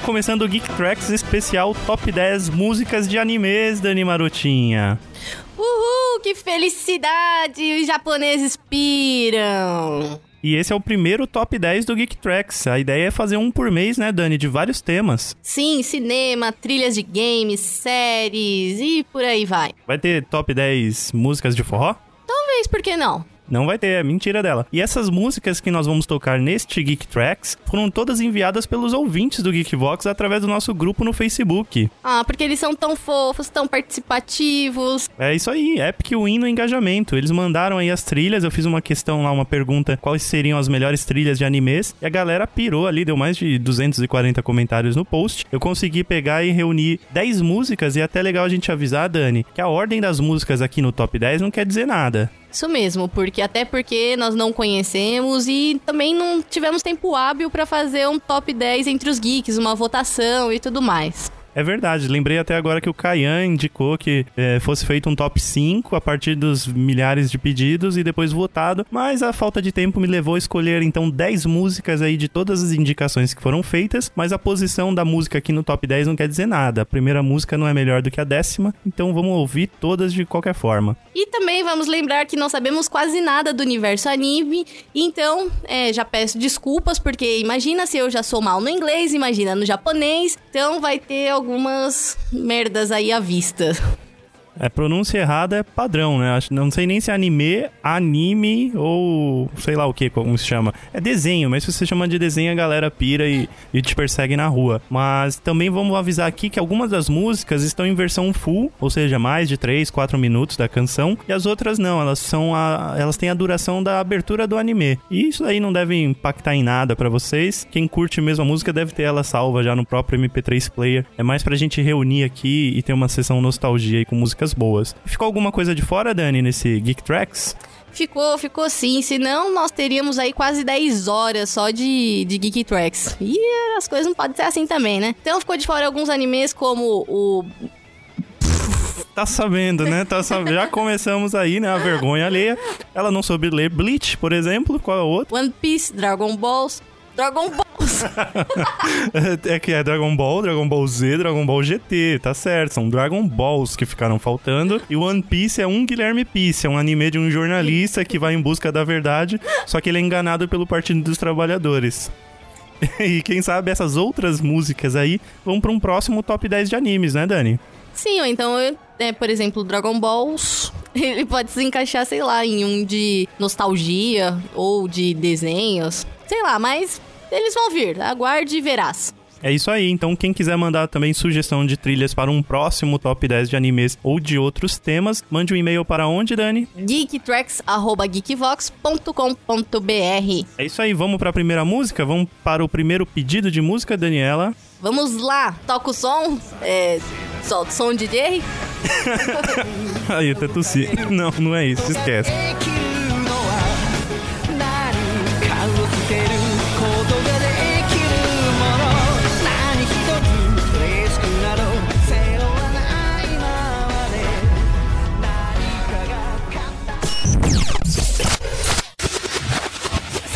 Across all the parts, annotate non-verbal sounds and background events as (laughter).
Está começando o Geek Tracks especial Top 10 músicas de animes, Dani Marotinha. Uhul, que felicidade! Os japoneses piram! E esse é o primeiro top 10 do Geek Tracks. A ideia é fazer um por mês, né, Dani? De vários temas. Sim, cinema, trilhas de games, séries e por aí vai. Vai ter top 10 músicas de forró? Talvez, por que não? Não vai ter, é mentira dela. E essas músicas que nós vamos tocar neste Geek Tracks foram todas enviadas pelos ouvintes do Geekvox através do nosso grupo no Facebook. Ah, porque eles são tão fofos, tão participativos. É isso aí, Epic Win no engajamento. Eles mandaram aí as trilhas, eu fiz uma questão lá, uma pergunta, quais seriam as melhores trilhas de animes, e a galera pirou ali, deu mais de 240 comentários no post. Eu consegui pegar e reunir 10 músicas, e é até legal a gente avisar, Dani, que a ordem das músicas aqui no top 10 não quer dizer nada. Isso mesmo, porque até porque nós não conhecemos e também não tivemos tempo hábil para fazer um top 10 entre os geeks, uma votação e tudo mais. É verdade, lembrei até agora que o Kayan indicou que é, fosse feito um top 5 a partir dos milhares de pedidos e depois votado, mas a falta de tempo me levou a escolher então 10 músicas aí de todas as indicações que foram feitas, mas a posição da música aqui no top 10 não quer dizer nada. A primeira música não é melhor do que a décima, então vamos ouvir todas de qualquer forma. E também vamos lembrar que não sabemos quase nada do universo anime, então é, já peço desculpas, porque imagina se eu já sou mal no inglês, imagina no japonês, então vai ter algumas merdas aí à vista. É, pronúncia errada é padrão, né? Não sei nem se é anime, anime ou sei lá o que, como se chama. É desenho, mas se você chama de desenho, a galera pira e, e te persegue na rua. Mas também vamos avisar aqui que algumas das músicas estão em versão full, ou seja, mais de 3, 4 minutos da canção, e as outras não, elas são a, elas têm a duração da abertura do anime. E isso aí não deve impactar em nada para vocês. Quem curte mesmo a música deve ter ela salva já no próprio MP3 player. É mais pra gente reunir aqui e ter uma sessão nostalgia aí com boas. Ficou alguma coisa de fora, Dani, nesse Geek Tracks? Ficou, ficou sim. Senão nós teríamos aí quase 10 horas só de, de Geek Tracks. E as coisas não podem ser assim também, né? Então ficou de fora alguns animes como o Tá sabendo, né? Tá sab... Já começamos aí, né? A vergonha alheia. Ela não soube ler Bleach, por exemplo. Qual é o outro? One Piece, Dragon Balls. Dragon Balls! (laughs) é que é Dragon Ball, Dragon Ball Z, Dragon Ball GT, tá certo. São Dragon Balls que ficaram faltando. E One Piece é um Guilherme Piece, é um anime de um jornalista que vai em busca da verdade, só que ele é enganado pelo Partido dos Trabalhadores. (laughs) e quem sabe essas outras músicas aí vão para um próximo top 10 de animes, né, Dani? Sim, ou então, é, por exemplo, Dragon Balls, (laughs) ele pode se encaixar, sei lá, em um de nostalgia ou de desenhos, sei lá, mas eles vão vir, aguarde e verás. É isso aí, então quem quiser mandar também sugestão de trilhas para um próximo top 10 de animes ou de outros temas, mande um e-mail para onde, Dani? geektracks.geekvox.com.br É isso aí, vamos para a primeira música? Vamos para o primeiro pedido de música, Daniela? Vamos lá, toca o som, é, solta o som, DJ. (laughs) aí, até tossi. Não, não é isso, esquece.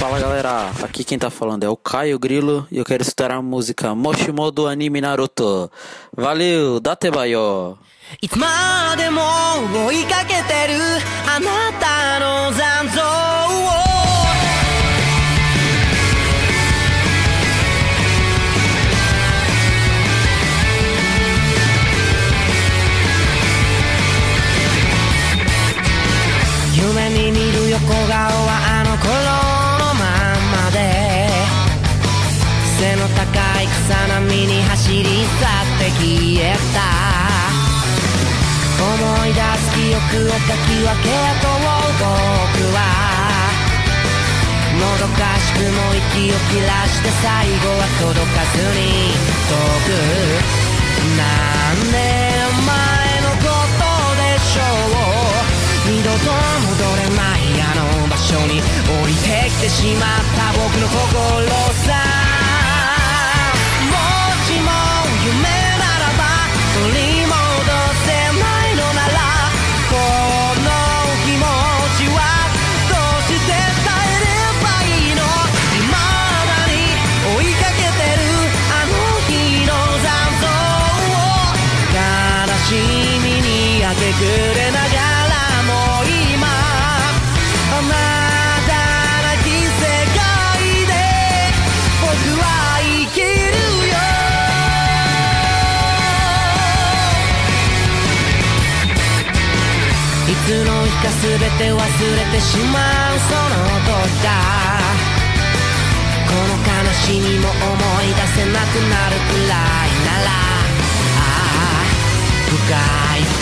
Fala galera, aqui quem tá falando é o Caio Grilo e eu quero escutar a música Moshimo do anime Naruto. Valeu, date bayo! いつまでも追いかけてるあなたの残像 をかき分けと僕はもどかしくも息を切らして最後は届かずに遠く。何年前のことでしょう。二度と戻れないあの場所に降りてきてしまった僕の心さ。れながらも今あなたなき世界で僕は生きるよ。いつの日か全て忘れてしまうその時だ。この悲しみも思い出せなくなるくらい。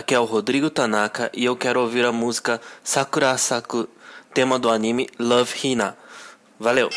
Aqui é o Rodrigo Tanaka e eu quero ouvir a música Sakura Saku, tema do anime Love Hina. Valeu!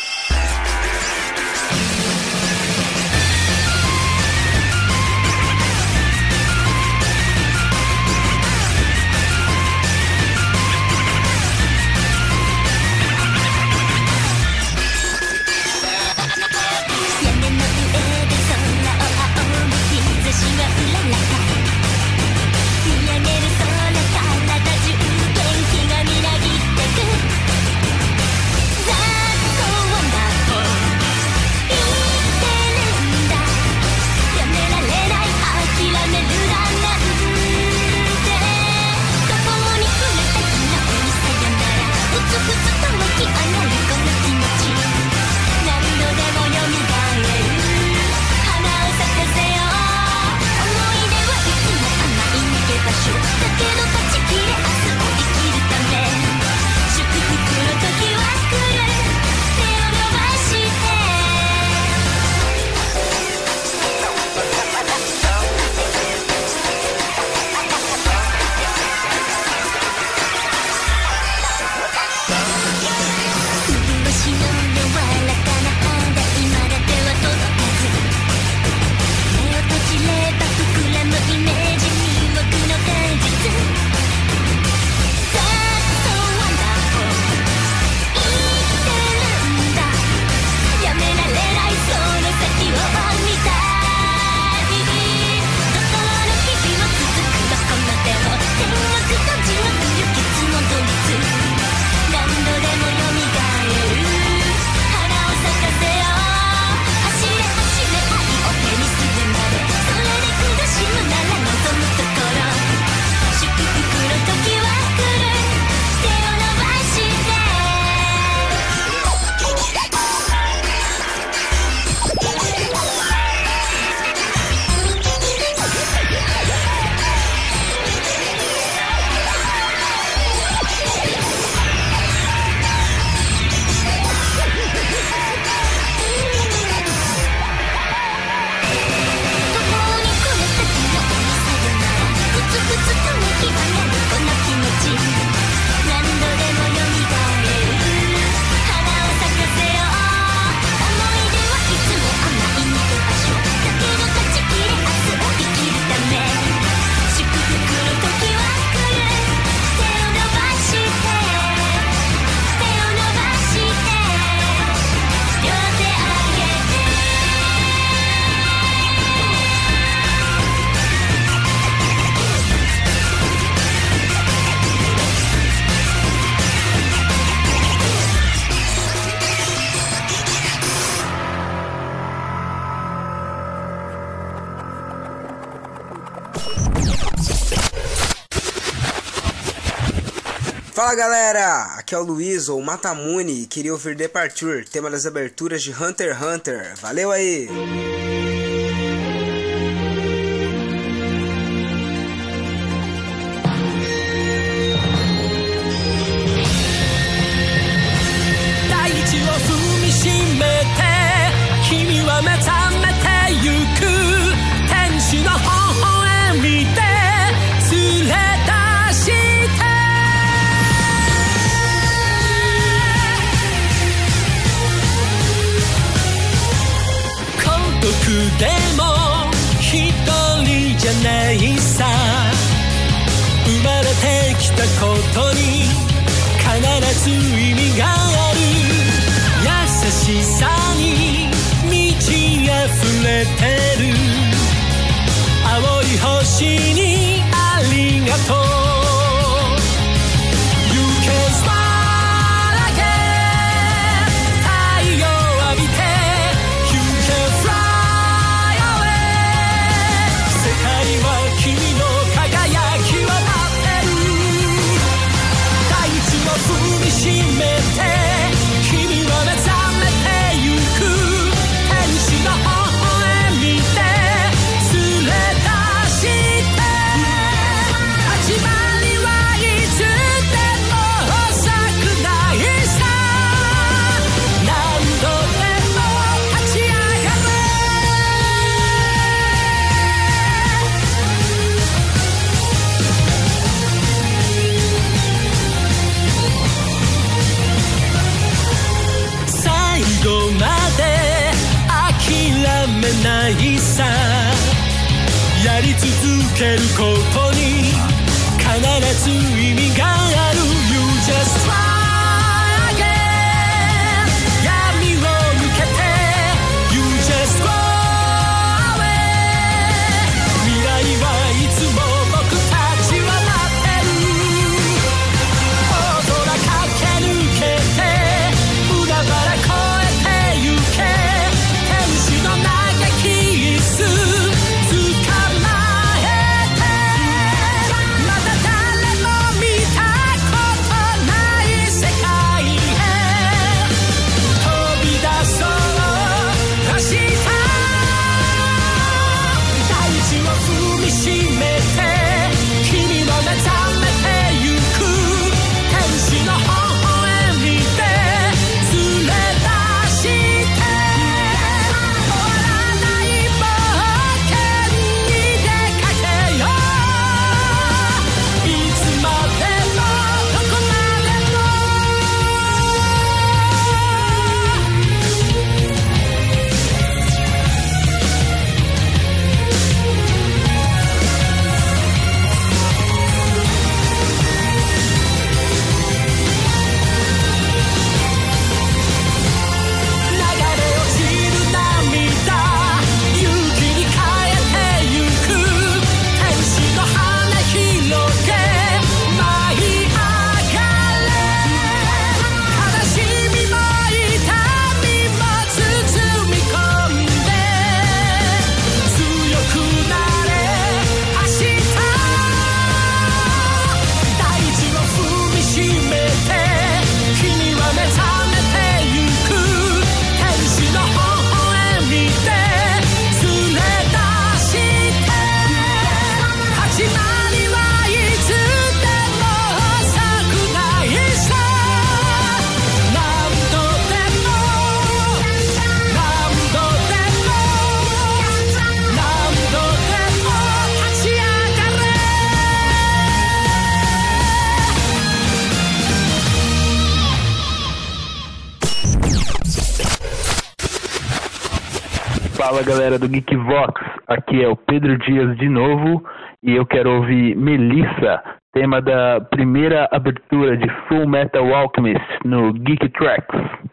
Aqui é o Luiz ou Matamune e queria ouvir Departure, tema das aberturas de Hunter x Hunter. Valeu aí! さ。やり続けることに必ず意味がある。galera do Geekvox, aqui é o Pedro Dias de novo e eu quero ouvir Melissa, tema da primeira abertura de Full Metal Alchemist no Geek Tracks.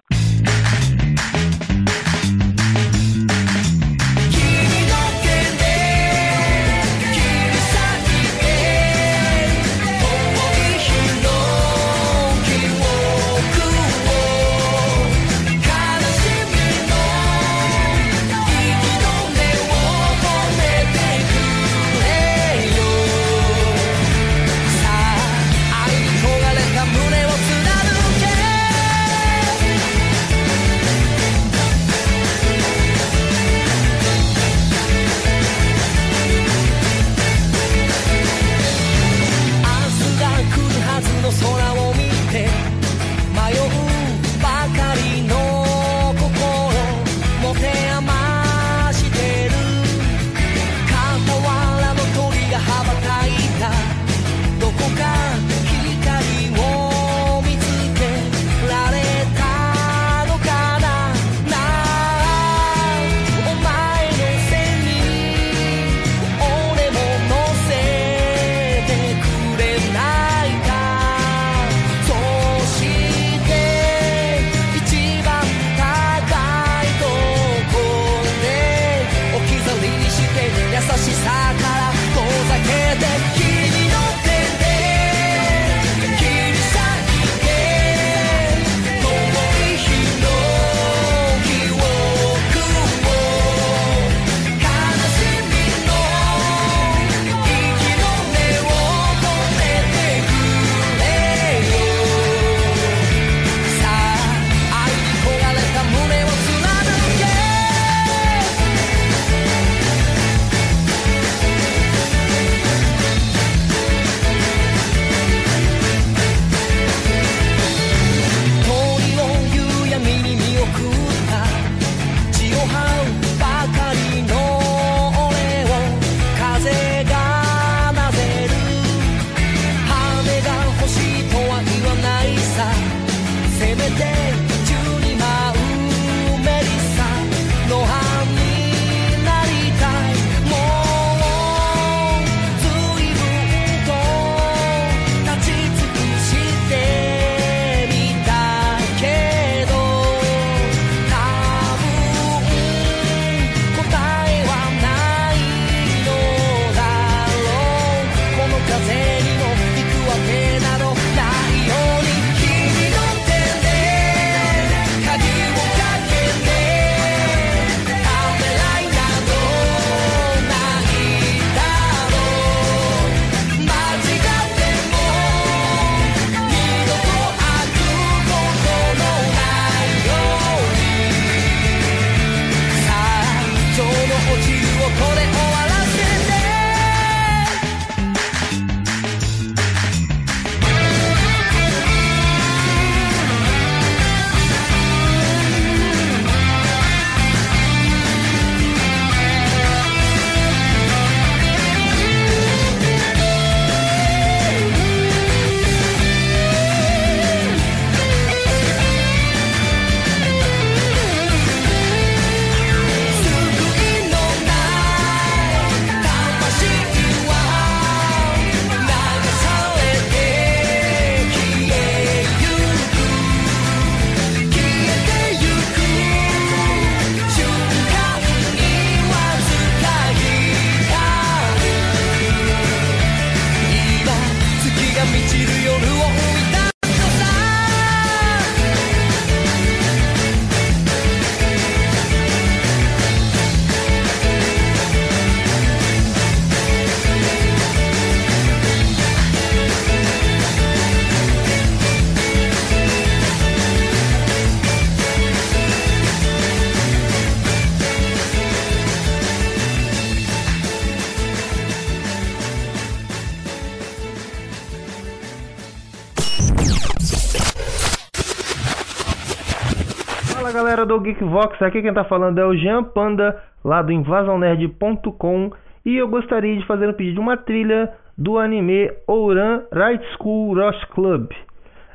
Do Geekvox, aqui quem tá falando é o Jean Panda, lá do invasãonerd.com e eu gostaria de fazer um pedido de uma trilha do anime Ouran Right School Rush Club.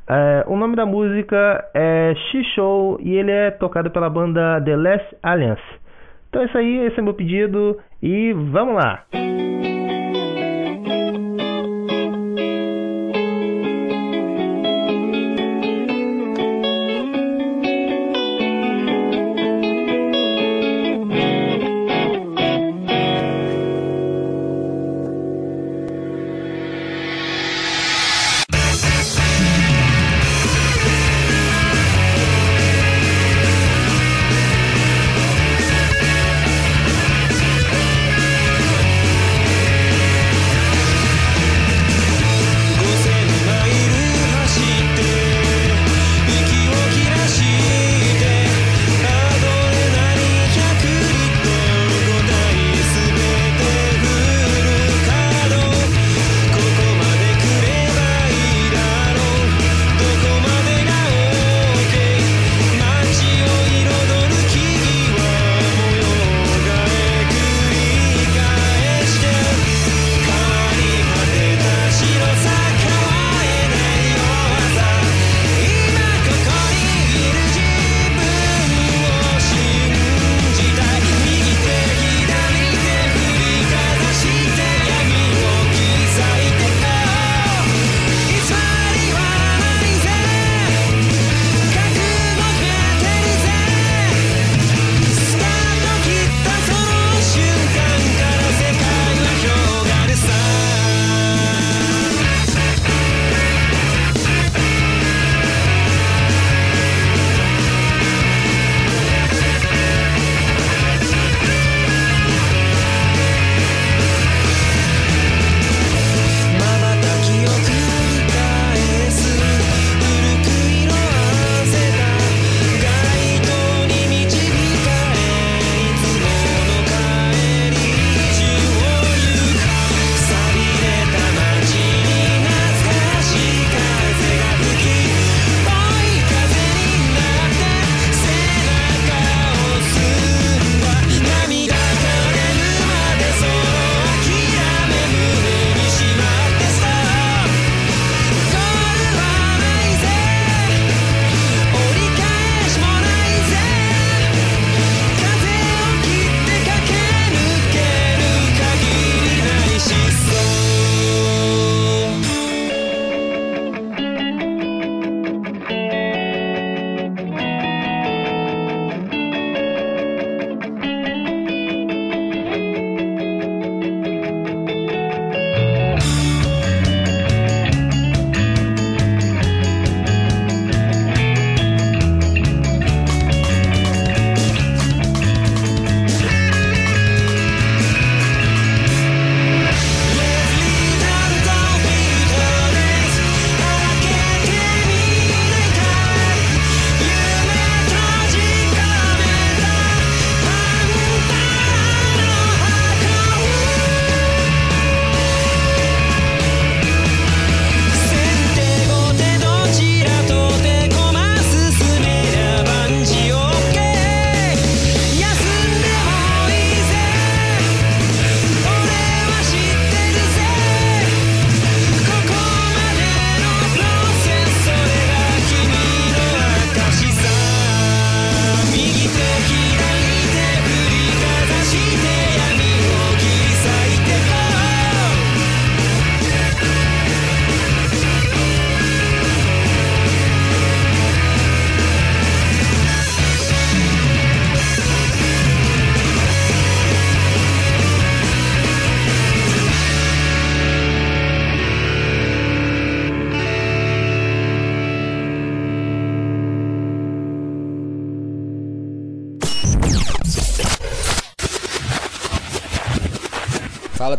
É, o nome da música é She-Show e ele é tocado pela banda The Last Alliance. Então é isso aí, esse é meu pedido e vamos lá!「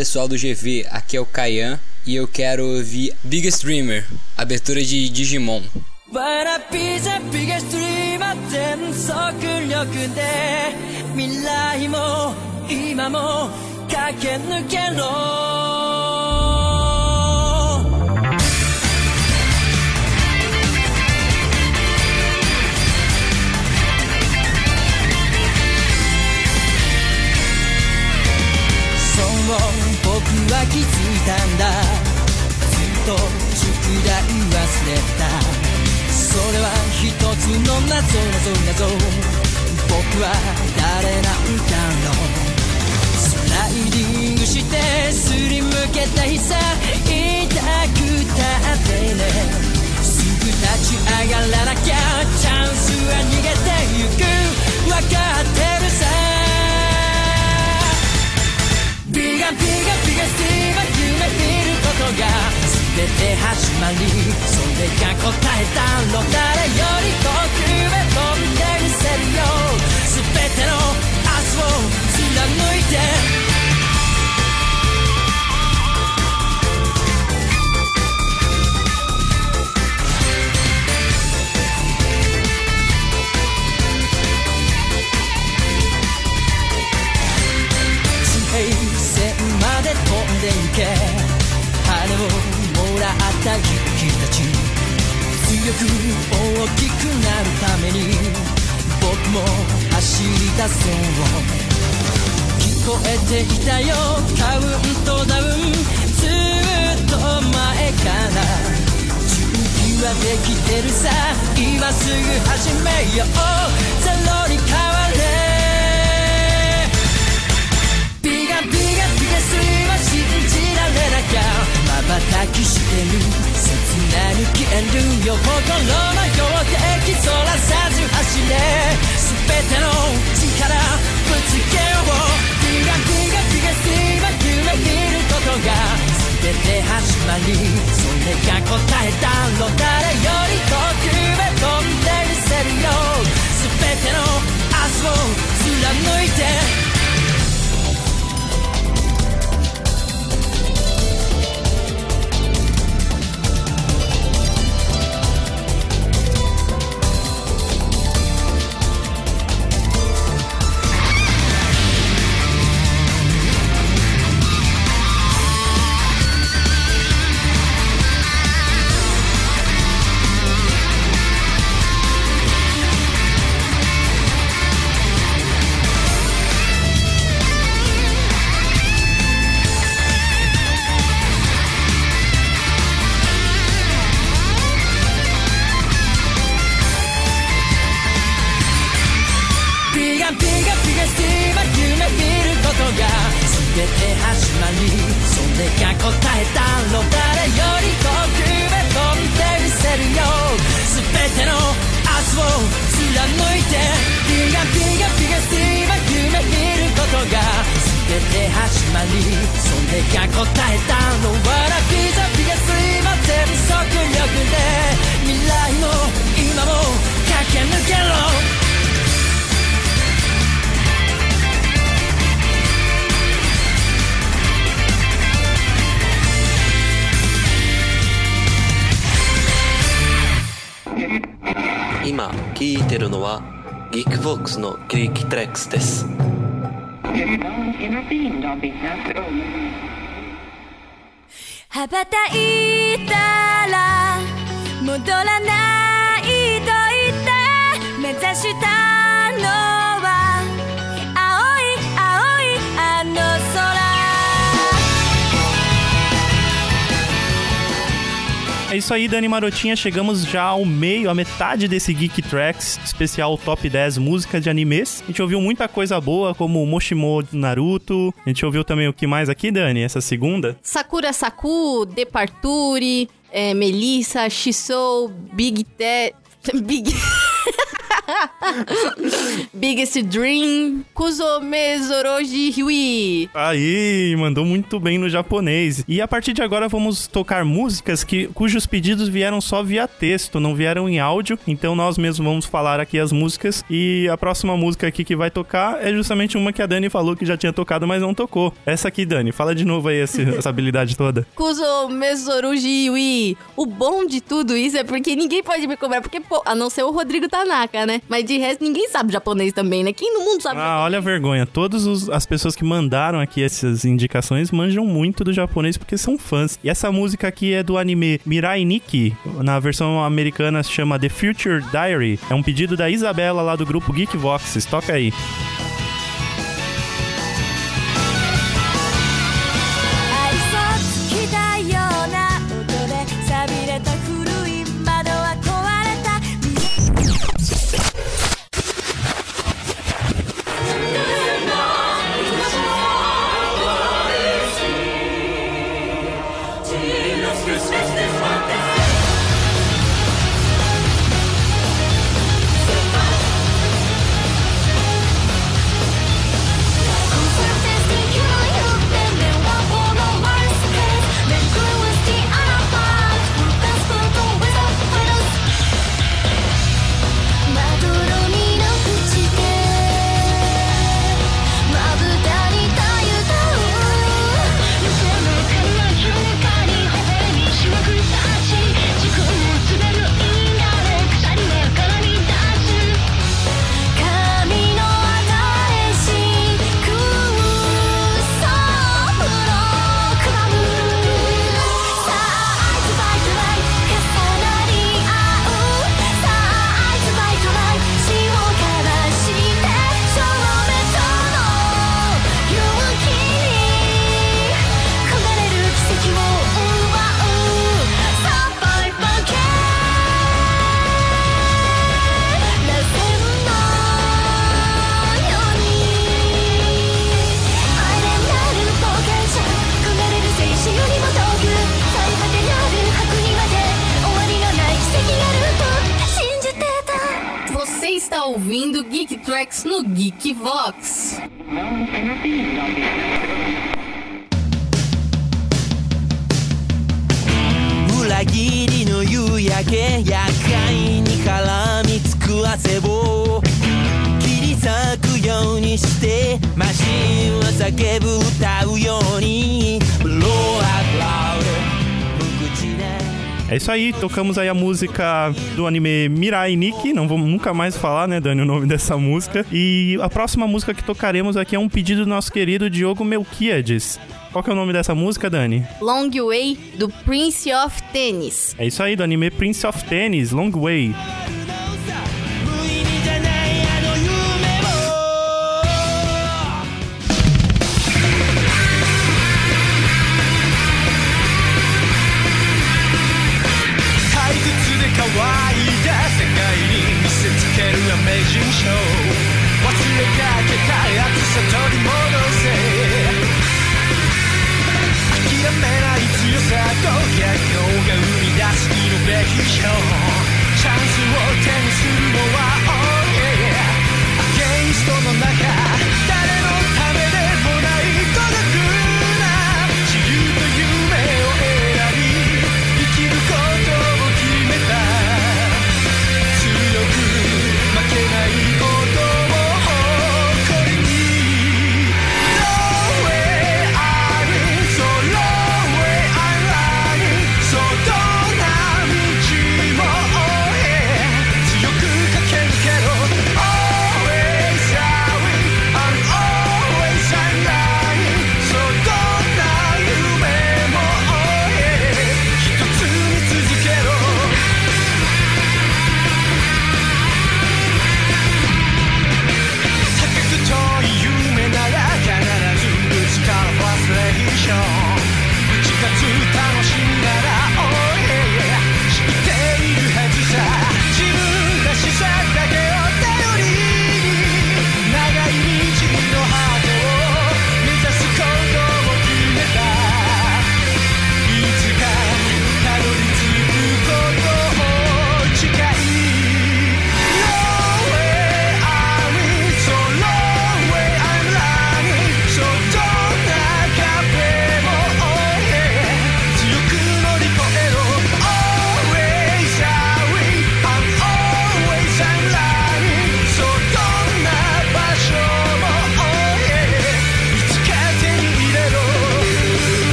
pessoal do GV, aqui é o Kayan e eu quero ouvir Biggest Dreamer, abertura de Digimon. は気づいたんだ。ずっと宿題忘れた。それは一つの謎謎謎。僕は誰なんだろう。スライディングしてすりむけた日さ痛くたってね。すぐ立ち上がらなきゃ。チャンスは逃げてゆく。わかってるさ。ビガビガビガスティーは夢見ることが全て始まりそれが答えたの誰より遠くへ飛んでみせるよ全ての明日を貫いてで飛んでいけ。羽をもらった勇気たち。強く大きくなるために僕も走り出そう聞こえていたよ。カウントダウン。ずっと前から。準備はできてるさ。今すぐ始めよう。ゼロに変われなきゃ瞬きしてる切なに消えるよ。心の標的そらさず走れ全ての力ぶつけようビガビガビガスは夢見ることが全て始まりそれが答えたの誰より遠くへ飛んでみせるよ全ての明日を貫いて。ビガビガビガスティーは夢見ることが全て始まりそれが答えたの誰より遠くへ飛んでみせるよ全ての明日を貫いてビガビガビガスティーは夢見ることが全て始まりそれが答えたのわらビザビガスティーは全速力で未来も今も駆け抜けろ今聴いてるのはギークボックスのギリキトレックスです。羽ばたいたら戻らないと言って目指したの。É isso aí, Dani Marotinha. Chegamos já ao meio, à metade desse Geek Tracks especial Top 10 música de animes. A gente ouviu muita coisa boa, como Moshimo Naruto. A gente ouviu também o que mais aqui, Dani? Essa segunda? Sakura Saku, Departure, é, Melissa, Shisou, Big Te... (laughs) Big... (laughs) Biggest Dream, Kusome Zoroji Hui. Aí, mandou muito bem no japonês. E a partir de agora vamos tocar músicas que, cujos pedidos vieram só via texto, não vieram em áudio. Então nós mesmos vamos falar aqui as músicas. E a próxima música aqui que vai tocar é justamente uma que a Dani falou que já tinha tocado, mas não tocou. Essa aqui, Dani, fala de novo aí esse- (laughs) essa habilidade toda. Kusome Zoroji Hui. O bom de tudo isso é porque ninguém pode me cobrar, porque, pô, a não ser o Rodrigo Tanaka, né? Mas de resto, ninguém sabe japonês também, né? Quem no mundo sabe Ah, olha a vergonha. Todas as pessoas que mandaram aqui essas indicações manjam muito do japonês porque são fãs. E essa música aqui é do anime Mirai Nikki. Na versão americana se chama The Future Diary. É um pedido da Isabela lá do grupo Geek Voxes. Toca aí. Aí, tocamos aí a música do anime Mirai Nikki. Não vamos nunca mais falar, né, Dani, o nome (laughs) dessa música. E a próxima música que tocaremos aqui é um pedido do nosso querido Diogo Melquiades. Qual que é o nome dessa música, Dani? Long Way do Prince of Tennis. É isso aí, do anime Prince of Tennis, Long Way.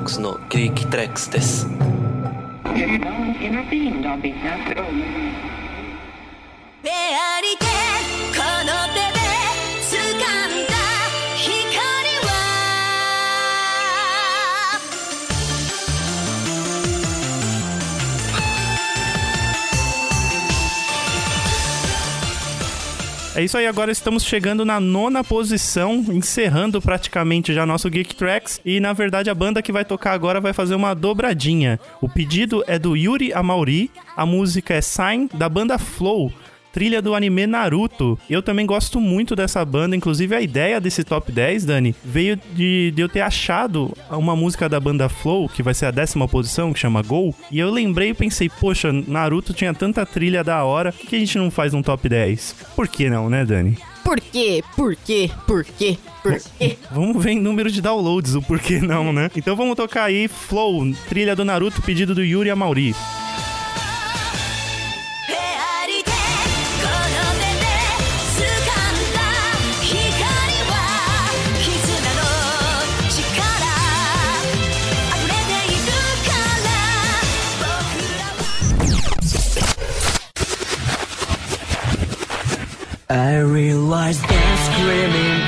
ックスのギーキトレックスです。É isso aí, agora estamos chegando na nona posição, encerrando praticamente já nosso Geek Tracks. E na verdade a banda que vai tocar agora vai fazer uma dobradinha. O pedido é do Yuri Amauri, a música é Sign, da banda Flow. Trilha do anime Naruto. Eu também gosto muito dessa banda. Inclusive, a ideia desse top 10, Dani, veio de, de eu ter achado uma música da banda Flow, que vai ser a décima posição, que chama Gol. E eu lembrei e pensei, poxa, Naruto tinha tanta trilha da hora, por que a gente não faz um top 10? Por que não, né, Dani? Por quê? Por quê? Por quê? Por quê? Vamos ver em número de downloads o porquê não, né? Então vamos tocar aí Flow, trilha do Naruto, pedido do Yuri Amauri. フ I realize that screaming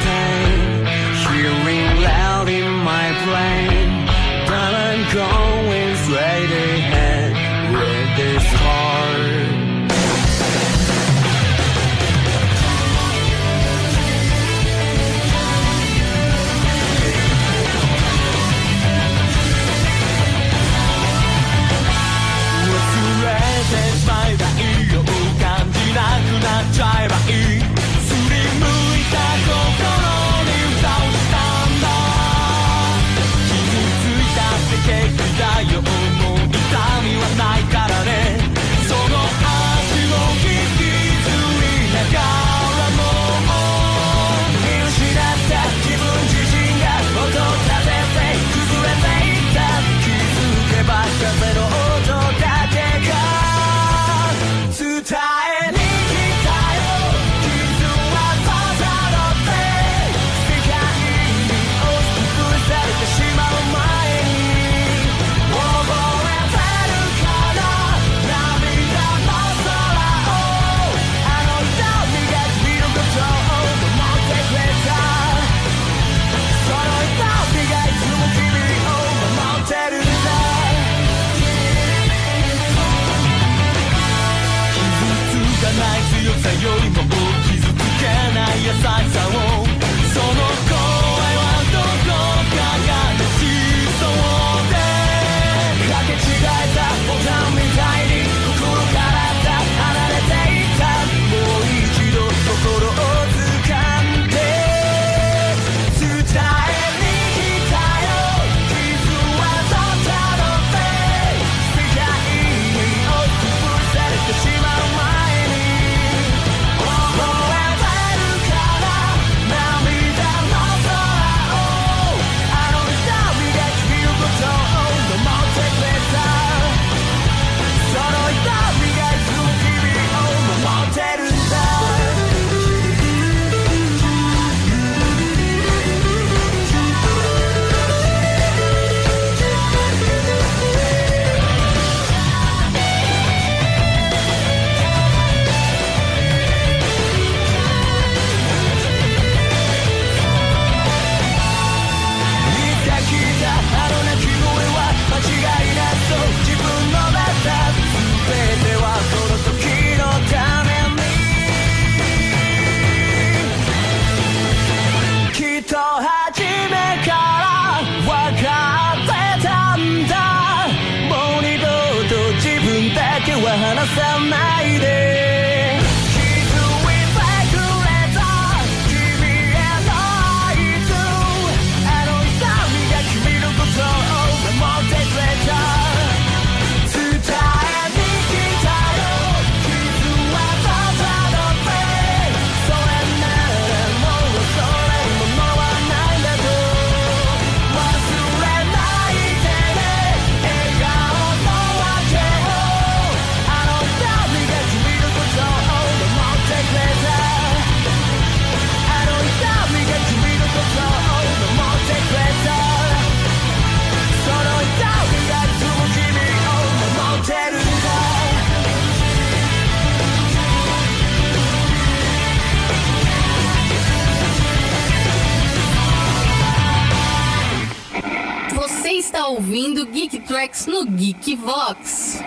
No Geek Vox.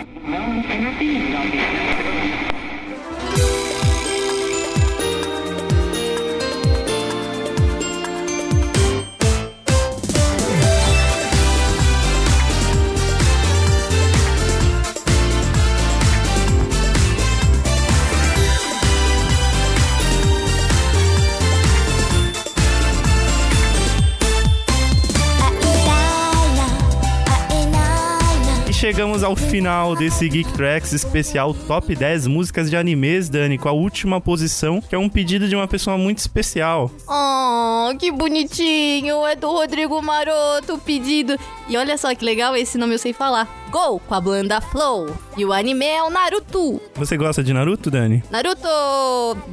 Chegamos ao final desse Geek Tracks especial Top 10 músicas de animes, Dani, com a última posição, que é um pedido de uma pessoa muito especial. Oh, que bonitinho! É do Rodrigo Maroto o pedido. E olha só que legal, esse nome eu sei falar. Go com a banda Flow. E o anime é o Naruto. Você gosta de Naruto, Dani? Naruto!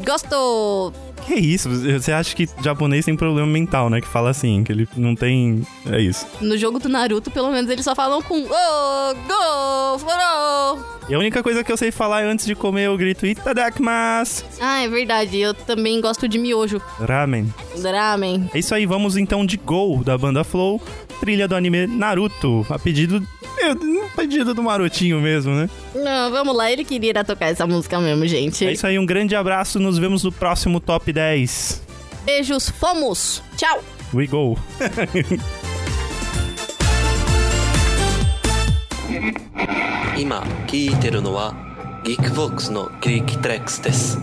Gosto! Que isso? Você acha que japonês tem problema mental, né? Que fala assim, que ele não tem. É isso. No jogo do Naruto, pelo menos eles só falam com Go! Go! Flow! E a única coisa que eu sei falar é antes de comer eu grito Itadakimasu! Ah, é verdade. Eu também gosto de miojo. Ramen. Ramen. É isso aí, vamos então de Go da banda Flow, trilha do anime Naruto, a pedido. A pedido do Marotinho mesmo, né? Não, vamos lá, ele queria tocar essa música mesmo, gente. É isso aí, um grande abraço, nos vemos no próximo Top 10. Beijos, fomos! Tchau! We go! (laughs) 今聴いてるのはギークボックスのギーキトレックス